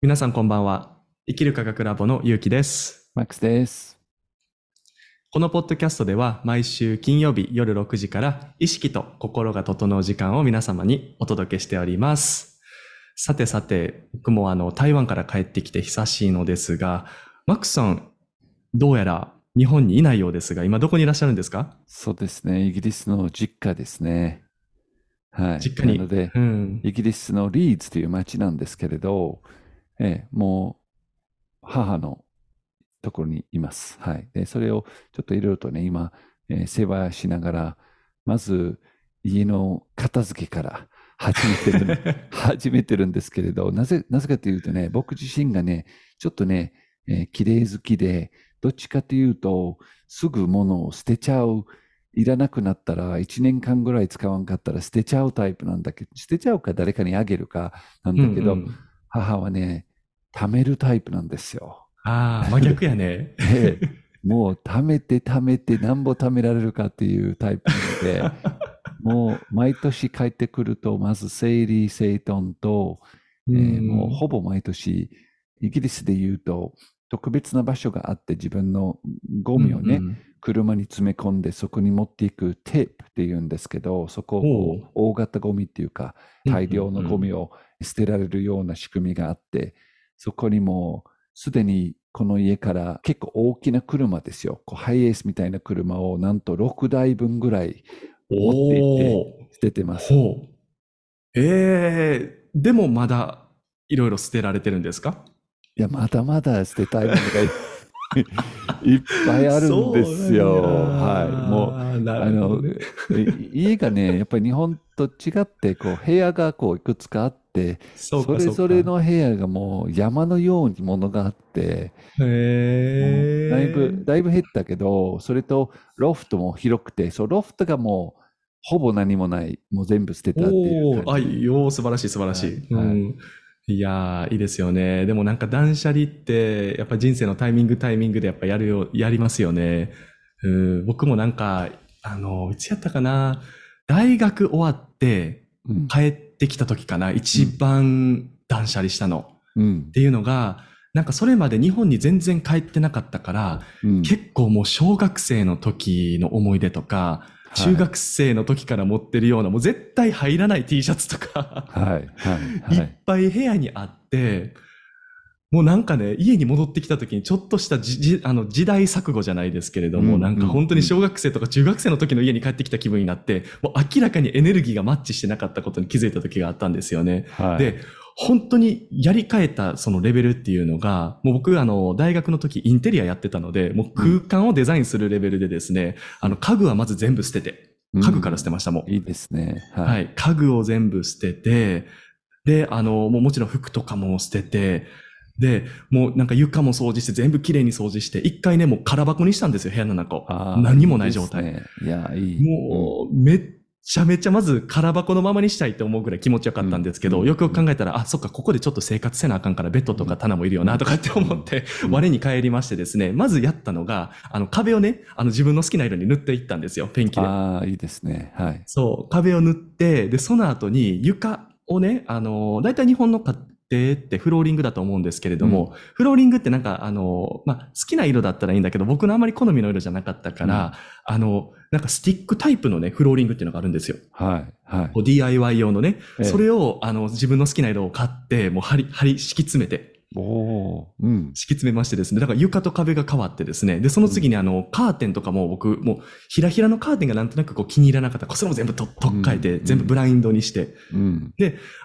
皆さんこんばんは。生きる科学ラボのゆうきです。マックスです。このポッドキャストでは毎週金曜日夜6時から意識と心が整う時間を皆様にお届けしております。さてさて、僕もあの台湾から帰ってきて久しいのですが、マックスさん、どうやら日本にいないようですが、今どこにいらっしゃるんですか？そうですね。イギリスの実家ですね。はい。実家になので、うん。イギリスのリーズという町なんですけれど、ええ、もう母のところにいます。はい。で、それをちょっといろいろとね、今、えー世話しながら、まず家の片付けから始めてる、始めてるんですけれど、なぜ、なぜかというとね、僕自身がね、ちょっとね、えー綺麗好きで、どっちかというと、すぐ物を捨てちゃう、いらなくなったら、1年間ぐらい使わんかったら捨てちゃうタイプなんだけど、捨てちゃうか誰かにあげるかなんだけど、うんうん母はね、貯めるタイプなんですよ。ああ、真逆やね。で もう貯めて貯めてなんぼ貯められるかっていうタイプなので、もう毎年帰ってくると、まず整理整頓と、えーもうほぼ毎年、イギリスで言うと、特別な場所があって自分のゴミをね、うんうん車に詰め込んでそこに持っていくテープっていうんですけど、そこを大型ゴミっていうか、大量のゴミを捨てられるような仕組みがあって、そこにもうすでにこの家から結構大きな車ですよ。こうハイエースみたいな車をなんと6台分ぐらい持っていって捨ててます。ええでもまだいろいろ捨てられてるんですか？いや、まだまだ捨てたいものがい いっぱいあるんですよ。はい。もうあの、い家がね、やっぱり日本と違って、こう、部屋がこう、いくつかあって、それぞれの部屋がもう山のようにものがあって、だいぶ、だいぶ減ったけど、それとロフトも広くて、そう、ロフトがもう、ほぼ何もない、もう全部捨てたっていうあ。よー、素晴らしい素晴らしい。はいうんいやー、いいですよね。でもなんか断捨離って、やっぱ人生のタイミングタイミングでやっぱやるよ、やりますよね。うん、僕もなんか、あの、いつやったかな。大学終わってうん。帰ってきた時かな。一番断捨離したの。うんっ。ていうのが、なんかそれまで日本に全然帰ってなかったから、うん結構もう小学生の時の思い出とか、い中学生の時から持ってるような、もう絶対入らない T シャツとか、はい、はい、い。っはい。ぱい部屋にあって、もうなんかね、家に戻ってきた時にちょっとしたじじあの時代錯誤じゃないですけれども、うん。なんか本当に小学生とか中学生の時の家に帰ってきた気分になって、もう明らかにエネルギーがマッチしてなかったことに気づいた時があったんですよね。はい、で、本当にやり替えたそのレベルっていうのが、もう僕あの大学の時インテリアやってたので、もう空間をデザインするレベルでですね、あの家具はまず全部捨てて、家具から捨てましたもん。いいですね。ははい。い。家具を全部捨てて、で、あの、もうもちろん服とかも捨てて、で、もうなんか床も掃除して全部きれいに掃除して、一回ね、もう空箱にしたんですよ、部屋の中を。何もない状態。いいや、いい。もう、めっちゃめちゃまず空箱のままにしたいって思うぐらい気持ちよかったんですけど、うんよくよく考えたら、あ、そっか、ここでちょっと生活せなあかんからベッドとか棚もいるよなとかって思って、うん我に返りましてですね、まずやったのが、あの壁をね、あの自分の好きな色に塗っていったんですよ、ペンキで。ああ、いいですね。はい。そう、壁を塗って、で、その後に床をね、あの、大体日本の家庭ってフローリングだと思うんですけれども、フローリングってなんか、あの、まあ、好きな色だったらいいんだけど、僕のあまり好みの色じゃなかったから、あの、なんかスティックタイプのね、フローリングっていうのがあるんですよ。はい。はい。DIY 用のね、ええ。それを、あの、自分の好きな色を買って、もう貼り、貼り、敷き詰めて、おうん。敷き詰めましてですね、だから床と壁が変わってですね、で、その次にあの、カーテンとかも僕、もう、ひらひらのカーテンがなんとなくこう気に入らなかったら、それも全部と取っ替えて、うん全部ブラインドにして、うん。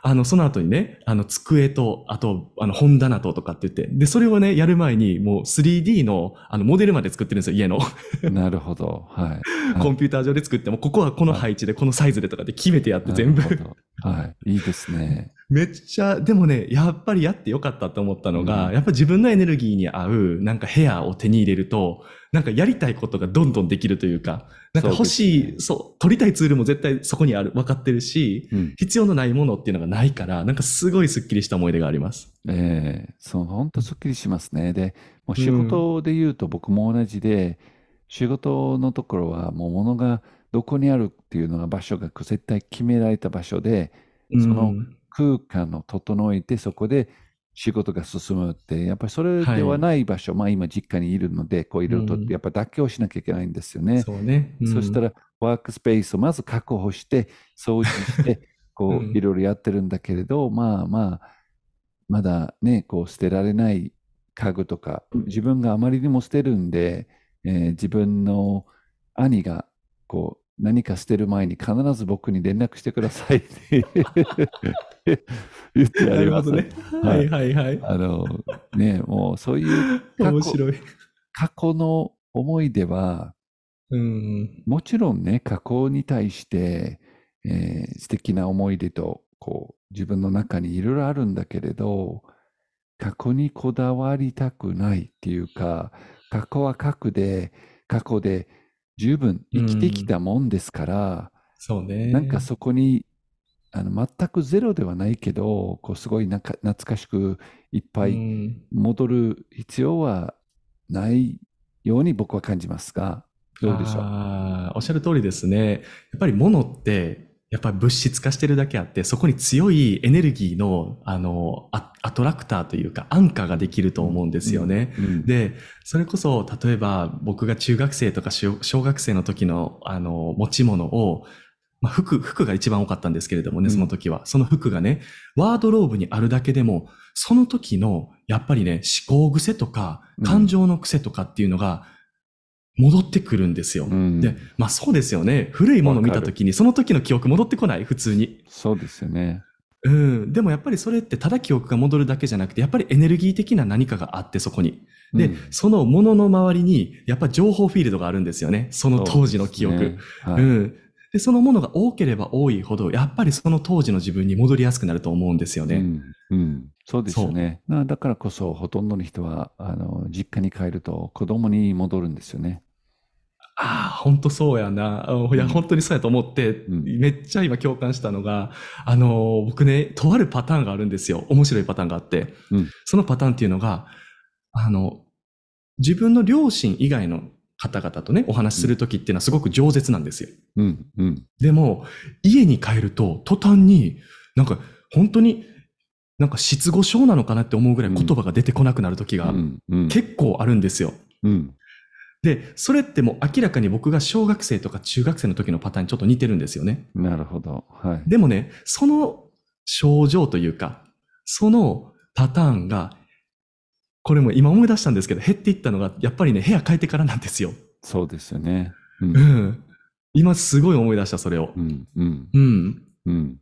あの、その後にね、あの、机と、あと、あの、本棚ととかって言って、で、それをね、やる前に、もう 3D の、あの、モデルまで作ってるんですよ、家の。なるほど。はい。コンピューター上で作っても、ここはこの配置で、このサイズでとかで決めてやって全部はい。いいですね。めっちゃ、でもね、やっぱりやってよかったと思ったのが、うんやっぱ自分のエネルギーに合う、なんか部屋を手に入れると、なんかやりたいことがどんどんできるというか、なんか欲しい、そうですそう,、取りたいツールも絶対そこにある、分かってるし、うん。必要のないものっていうのがないから、なんかすごいスッキリした思い出があります。ええそう、本当すっきりしますね。で、もう仕事で言うと僕も同じで、仕事のところはもう物がどこにあるっていうのが場所が絶対決められた場所で、そのうん空間を整えてそこで仕事が進むって、やっぱりそれではない場所、まあ今実家にいるので、こういろいろとうんやっぱ妥協しなきゃいけないんですよね。そうね。ら、そしたらワークスペースをまず確保して、掃除して、こうんういろいろやってるんだけれど、まあまあ、まだね、こう捨てられない家具とか、自分があまりにも捨てるんで、えー自分の兄がこう何か捨てる前に必ず僕に連絡してくださいって 言ってやります。ね。はいはいはい。あのね、もうそういう過去面白い。過去の思い出は、うん。もちろんね、過去に対して、えー素敵な思い出と、こう、自分の中にいろいろあるんだけれど、過去にこだわりたくないっていうか、過去は過去で、過去で十分生きてきたもんですから、そうね。なんかそこに、あの、全くゼロではないけど、こう、すごいなんか懐かしくいっぱういん戻る必要はないように僕は感じますが、どうでしょう？おっしゃる通りですね。やっぱり物って、やっぱり物質化してるだけあって、そこに強いエネルギーの、あの、アアトラクターというか、アンカーができると思うんですよね。うんで、それこそ、例えば僕が中学生とか小小学生の時の、あの、持ち物を、まあ、服、服が一番多かったんですけれどもね、うんその時は。その服がね、ワードローブにあるだけでも、その時の、やっぱりね、思考癖とかうん、感情の癖とかっていうのが、戻ってくるんですよ。うんで、まあそうですよね。古いものを見た時に、その時の記憶戻ってこない、普通に。そうですよね。うん。でもやっぱりそれってただ記憶が戻るだけじゃなくて、やっぱりエネルギー的な何かがあって、そこに。で、うんそのものの周りに、やっぱ情報フィールドがあるんですよね。その当時の記憶。そうねはいうん。で、そのものが多ければ多いほど、やっぱりその当時の自分に戻りやすくなると思うんですよね。うんうんそうですよね。なだからこそ、ほとんどの人は、あの、実家に帰ると子供に戻るんですよね。ああ、本当そうやな。あいや、うん本当にそうやと思って、うんめっちゃ今共感したのが、あの、僕ね、とあるパターンがあるんですよ。面白いパターンがあって。うんそのパターンっていうのが、あの、自分の両親以外の方々とね、お話しするときっていうのはすごく饒舌なんですよ。うん、うん、でも、家に帰ると、途端に、なんか、本当に、なんか失語症なのかなって思うぐらい言葉が出てこなくなる時がうん、うん、結構あるんですよ。うん、で、それってもう明らかに僕が小学生とか中学生の時のパターンにちょっと似てるんですよね。なるほど。はい。でもね、その症状というか、そのパターンが、これも今思い出したんですけど、減っていったのが、やっぱりね、部屋変えてからなんですよ。そうですよね。う、うんん。今すごい思い出した、それをう。ん、うん、うん。うん。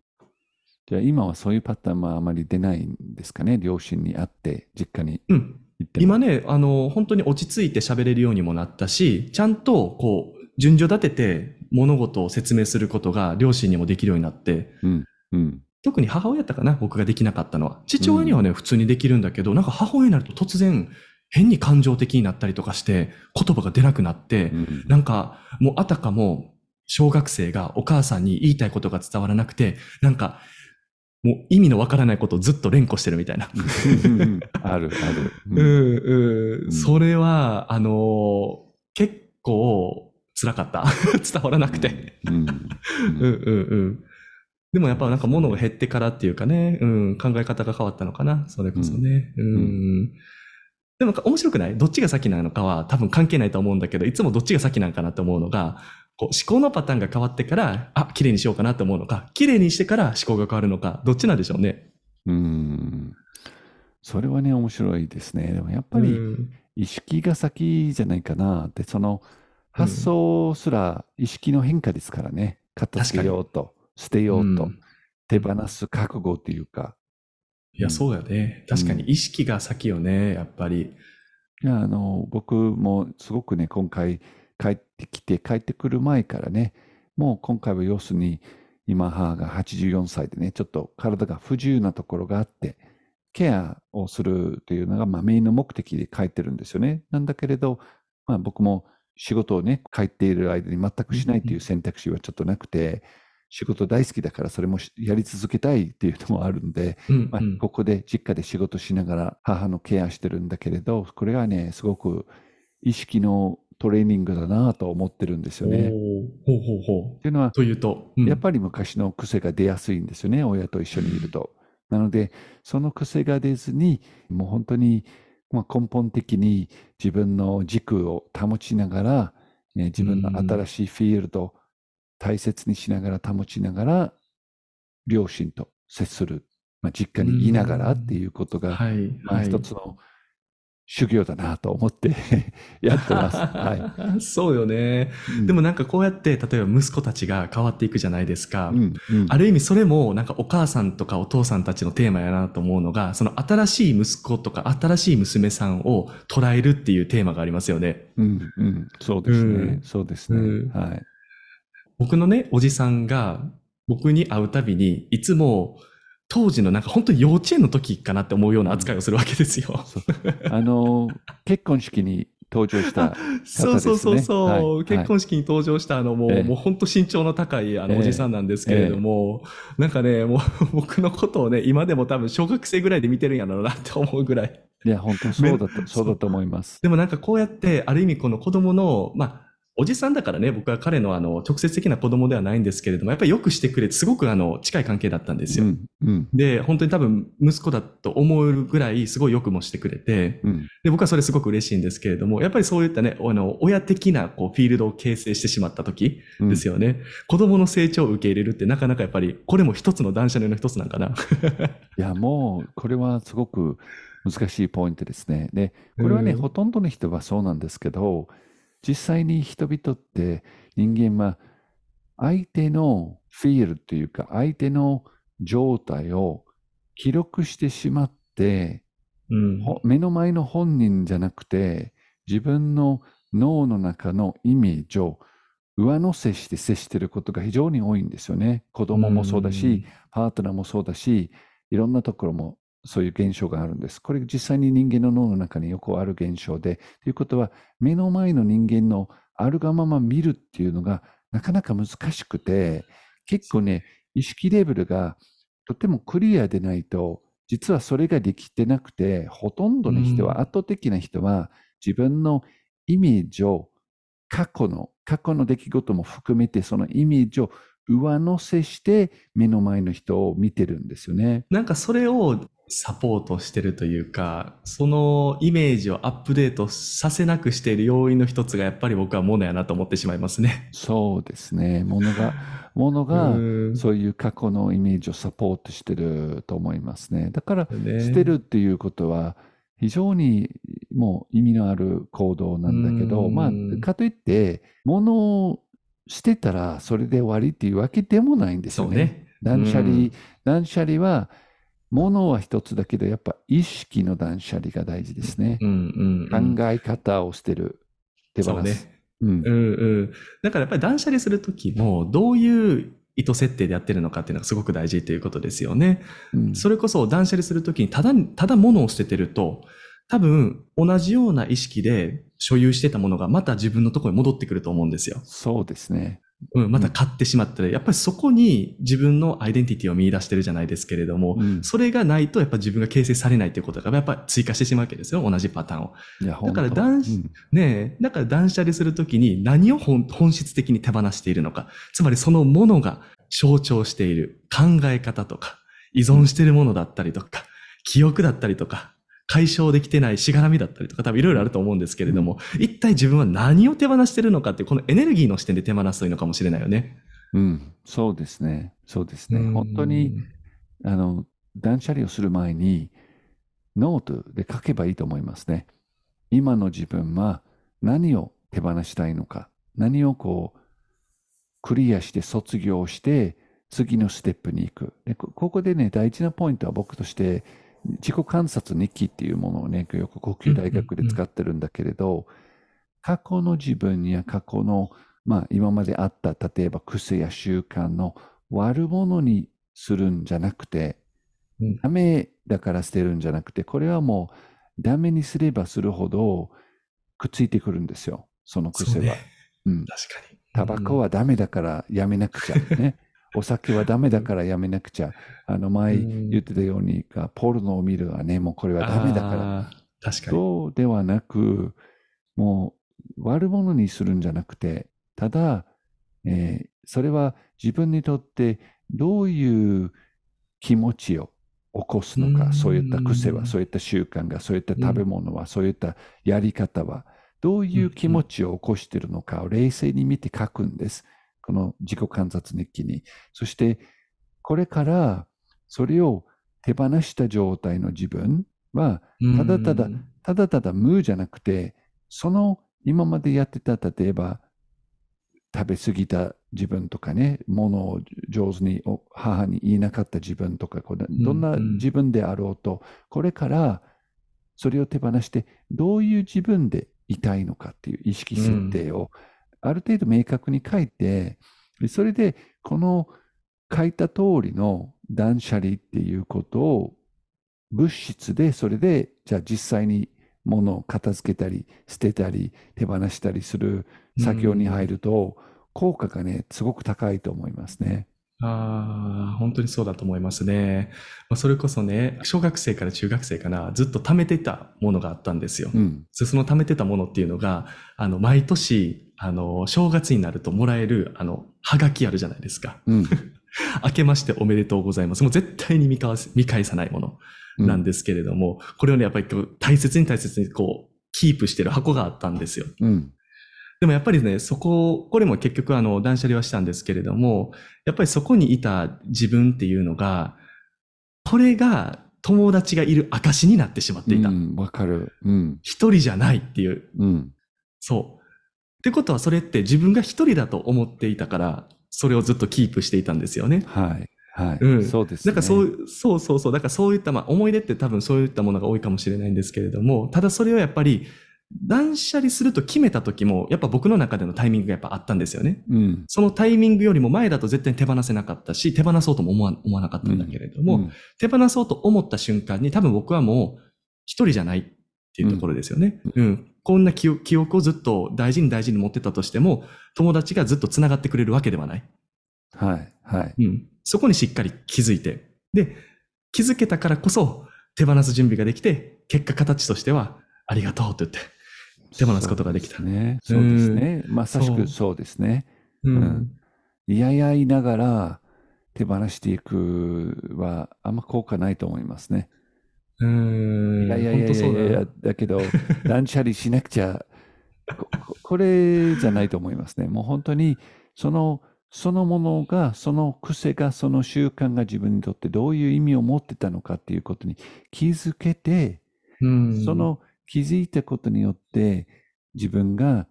じゃあ今はそういうパターンはあまり出ないんですかね？両親に会って、実家にうん。今ね、あの、本当に落ち着いて喋れるようにもなったし、ちゃんと、こう、順序立てて物事を説明することが両親にもできるようになって、うん、うん、特に母親やったかな、僕ができなかったのは。父親にはね、普通にできるんだけど、なんか母親になると突然、変に感情的になったりとかして、言葉が出なくなって、うん。なんか、もうあたかも、小学生がお母さんに言いたいことが伝わらなくて、なんか、もう意味のわからないことをずっと連呼してるみたいな。ある、ある。うん、うん、うんそれは、あのー結構辛かった。伝わらなくて。うん、うんうん。でもやっぱなんか物が減ってからっていうかね、うん、考え方が変わったのかな。それこそね。うん。でもなんか面白くない？どっちが先なのかは多分関係ないと思うんだけど、いつもどっちが先なんかなと思うのが、こう思考のパターンが変わってから、あ、綺麗にしようかなと思うのか、綺麗にしてから思考が変わるのか、どっちなんでしょうね。うん。それはね、面白いですね。でもやっぱりうん意識が先じゃないかなって、その発想すら意識の変化ですからね。片付けようと、捨てようと、うん手放す覚悟っていうか。いや、そうやね。確かに意識が先よね、やっぱり。いや、あの、僕もすごくね、今回帰ってきて、帰ってくる前からね、もう今回は要するに、今母が84歳でね、ちょっと体が不自由なところがあって、ケアをするというのが、まあ、メインの目的で帰ってるんですよね。なんだけれど、まあ、僕も仕事をね、帰っている間に全くしないという選択肢はちょっとなくて、仕事大好きだからそれもしやり続けたいっていうのもあるんで、まあここで実家で仕事しながら母のケアしてるんだけれど、これはね、すごく意識のトレーニングだなと思ってるんですよね。ほうほうほう。ていうのは、というと、うんやっぱり昔の癖が出やすいんですよね、親と一緒にいると。なので、その癖が出ずに、もう本当に、まあ、根本的に自分の軸を保ちながら、えー自分の新しいフィールドを大切にしながら保ちながら、両親と接する、まあ、実家にいながらっていうことが、はい。まあ、はい一つの修行だなと思って やってます。は そうよね。い。でもなんかこうやって、例えば息子たちが変わっていくじゃないですか。うん、うんある意味それもなんかお母さんとかお父さんたちのテーマやなと思うのが、その新しい息子とか新しい娘さんを捉えるっていうテーマがありますよね。うん、うん、そうですね。うんそうですね。うんはい。僕のね、おじさんが僕に会うたびに、いつも当時のなんか本当に幼稚園の時かなって思うような扱いをするわけですよ。あの、結婚式に登場した、そうそうそうそう、はい。はい結婚式に登場したあのもう、ええ。もう本当身長の高いあのええ。おじさんなんですけれども、なんかね、もう 僕のことをね、今でも多分小学生ぐらいで見てるんやろうなって思うぐらい。いや、本当そうだと、そうだと思います。でもなんかこうやって、ある意味この子供の、まあ、おじさんだからね、僕は彼のあの、直接的な子供ではないんですけれども、やっぱりよくしてくれて、すごくあの、近い関係だったんですよ。うん、うん、で、本当に多分、息子だと思えるぐらい、すごいよくもしてくれて、うん。で、僕はそれすごく嬉しいんですけれども、やっぱりそういったね、あの、親的な、こう、フィールドを形成してしまった時うんですよね。子供の成長を受け入れるって、なかなかやっぱり、これも一つの断捨離の一つなんかな。いや、もう、これはすごく難しいポイントですね。で、これはね、うんほとんどの人はそうなんですけど、実際に人々って人間は相手のフィールというか、相手の状態を記録してしまって、うん。ほ目の前の本人じゃなくて、自分の脳の中のイメージを上乗せして接していることが非常に多いんですよね。子供もそうだし、パートナーもそうだし、いろんなところもそういう現象があるんです。これ実際に人間の脳の中によくある現象で、ということは目の前の人間のあるがまま見るっていうのがなかなか難しくて、結構ね、意識レベルがとてもクリアでないと、実はそれができてなくて、ほとんどの人は、うん圧倒的な人は自分のイメージを過去の、過去の出来事も含めてそのイメージを上乗せして目の前の人を見てるんですよね。なんかそれをサポートしてるというか、そのイメージをアップデートさせなくしている要因の一つがやっぱり僕はものやなと思ってしまいますね。そうですね。ものが、ものがうんそういう過去のイメージをサポートしてると思いますね。だから、ね捨てるっていうことは非常にもう意味のある行動なんだけど、うんまあ、かといって、物を捨てたらそれで終わりっていうわけでもないんですよね。ね。断捨離、うん断捨離は、物は一つだけど、やっぱ意識の断捨離が大事ですね。うんうんうん。考え方を捨てる。手放す。そうね。うんうんうん。だからやっぱり断捨離するときも、どういう意図設定でやってるのかっていうのがすごく大事ということですよね。うんそれこそ断捨離するときにただ、ただ物を捨ててると、多分同じような意識で所有してたものがまた自分のところに戻ってくると思うんですよ。そうですね。うん、また買ってしまったら、やっぱりそこに自分のアイデンティティを見出してるじゃないですけれども、うんそれがないとやっぱ自分が形成されないということがやっぱり追加してしまうわけですよ。同じパターンを。だから断うんねえ、だから断捨離するときに何を本本質的に手放しているのか。つまりそのものが象徴している考え方とか、依存しているものだったりとか、記憶だったりとか、解消できてないしがらみだったりとか、多分いろいろあると思うんですけれども、一体自分は何を手放しているのかっていう、このエネルギーの視点で手放すといいのかもしれないよね。うん、そうですね。そうですね。本当に、あの、断捨離をする前に、ノートで書けばいいと思いますね。今の自分は何を手放したいのか、何をこう、クリアして卒業して、次のステップに行く。でこここでね、大事なポイントは僕として、自己観察日記っていうものをね、よく呼吸大学で使ってるんだけれど、過去の自分や過去の、まあ今まであった、例えば癖や習慣の悪者にするんじゃなくて、うんダメだから捨てるんじゃなくて、これはもうダメにすればするほどくっついてくるんですよ、その癖は。そうね。うん、確かに。タバコはダメだからやめなくちゃ。ね。お酒はダメだからやめなくちゃ。あの前うん言ってたように、ポルノを見るはね、もうこれはダメだから。ら。確かに。そうではなく、もう悪者にするんじゃなくて、ただ、えーそれは自分にとってどういう気持ちを起こすのか、うんそういった癖は、そういった習慣が、そういった食べ物は、そういったやり方は、どういう気持ちを起こしているのかを冷静に見て書くんです。この自己観察日記に。そして、これからそれを手放した状態の自分は、ただただうんただただ無じゃなくて、その今までやってた、例えば、食べ過ぎた自分とかね、ものを上手にお母に言いなかった自分とか、どんなうんうん自分であろうと、これからそれを手放して、どういう自分でいたいのかっていう意識設定を、ある程度明確に書いて、でそれで、この書いた通りの断捨離っていうことを物質で、それで、じゃあ実際に物を片付けたり、捨てたり、手放したりする作業に入ると、効果がね、すごく高いと思いますね。ああ、本当にそうだと思いますね。まあ、それこそね、小学生から中学生かな、ずっと貯めてたものがあったんですよ。うん。そその貯めてたものっていうのが、あの、毎年、あの、正月になるともらえる、あの、はがきあるじゃないですか。うん。明けましておめでとうございます。もう絶対に見返す見返さないものなんですけれども、これをね、やっぱり大切に大切にこう、キープしてる箱があったんですよ。うん。でもやっぱりね、そこ、これも結局あの、断捨離はしたんですけれども、やっぱりそこにいた自分っていうのが、これが友達がいる証になってしまっていた。うん。わかる。うん。一人じゃないっていう。うん。そう。ってことはそれって自分が一人だと思っていたから、それをずっとキープしていたんですよね。はい。はい。うんそうですね。なんかそう、そうそうそう。だからそういった、まあ思い出って多分そういったものが多いかもしれないんですけれども、ただそれをやっぱり断捨離すると決めた時も、やっぱ僕の中でのタイミングがやっぱあったんですよね。うん。そのタイミングよりも前だと絶対に手放せなかったし、手放そうとも思わ思わなかったんだけれども、うん手放そうと思った瞬間に多分僕はもう一人じゃないっていうところですよね。うん。こんな記憶記憶をずっと大事に大事に持ってたとしても、友達がずっと繋がってくれるわけではない。はい。はい。うん。そこにしっかり気づいて。で、気づけたからこそ手放す準備ができて、結果形としてはありがとうと言って手放すことができた。ね。そうですね。まさしくそうですね。ううん。いやいや言いながら手放していくはあんま効果ないと思いますね。うん。いやいやいやいやいやだけど、断捨離しなくちゃ、こここれじゃないと思いますね。もう本当に、その、そのものが、その癖が、その習慣が自分にとってどういう意味を持ってたのかっていうことに気づけて、うん。その気づいたことによって、自分が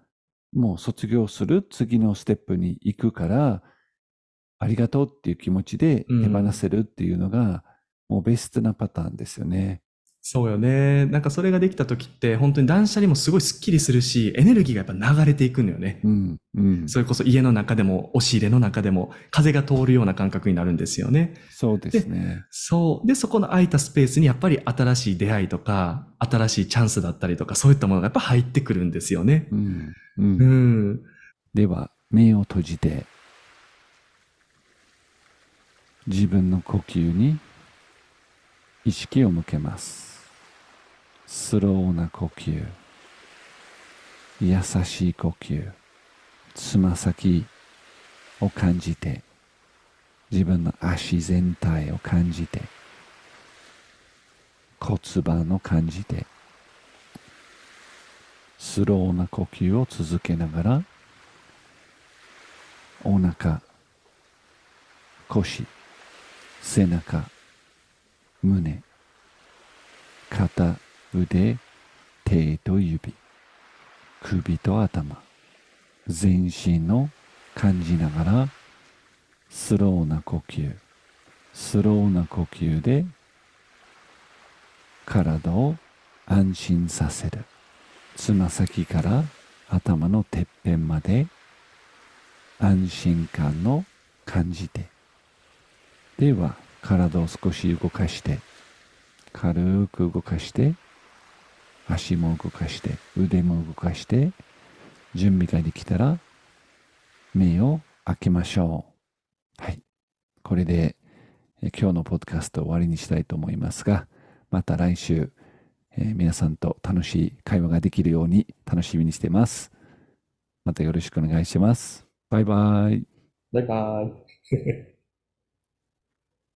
もう卒業する次のステップに行くから、ありがとうっていう気持ちで手放せるっていうのが、もうベストなパターンですよね。そうよね。なんかそれができた時って、本当に断捨離もすごいスッキリするし、エネルギーがやっぱ流れていくのよね。うん、うん。それこそ家の中でも、押し入れの中でも、風が通るような感覚になるんですよね。そうですね。そう。で、そこの空いたスペースにやっぱり新しい出会いとか、新しいチャンスだったりとか、そういったものがやっぱ入ってくるんですよね。うん、うんう。ん。では、目を閉じて、自分の呼吸に意識を向けます。スローな呼吸、優しい呼吸、つま先を感じて、自分の足全体を感じて、骨盤を感じて、スローな呼吸を続けながら、お腹、腰、背中、胸、肩、腕、手と指、首と頭、全身を感じながら、スローな呼吸、スローな呼吸で、体を安心させる。つま先から頭のてっぺんまで安心感を感じてでは体を少し動かして軽く動かして足も動かして腕も動かして準備ができたら目を開けましょうはいこれで今日のポッドキャスト終わりにしたいと思いますがまた来週えー皆さんと楽しい会話ができるように楽しみにしてます。またよろしくお願いします。バイバイ。バイバイ。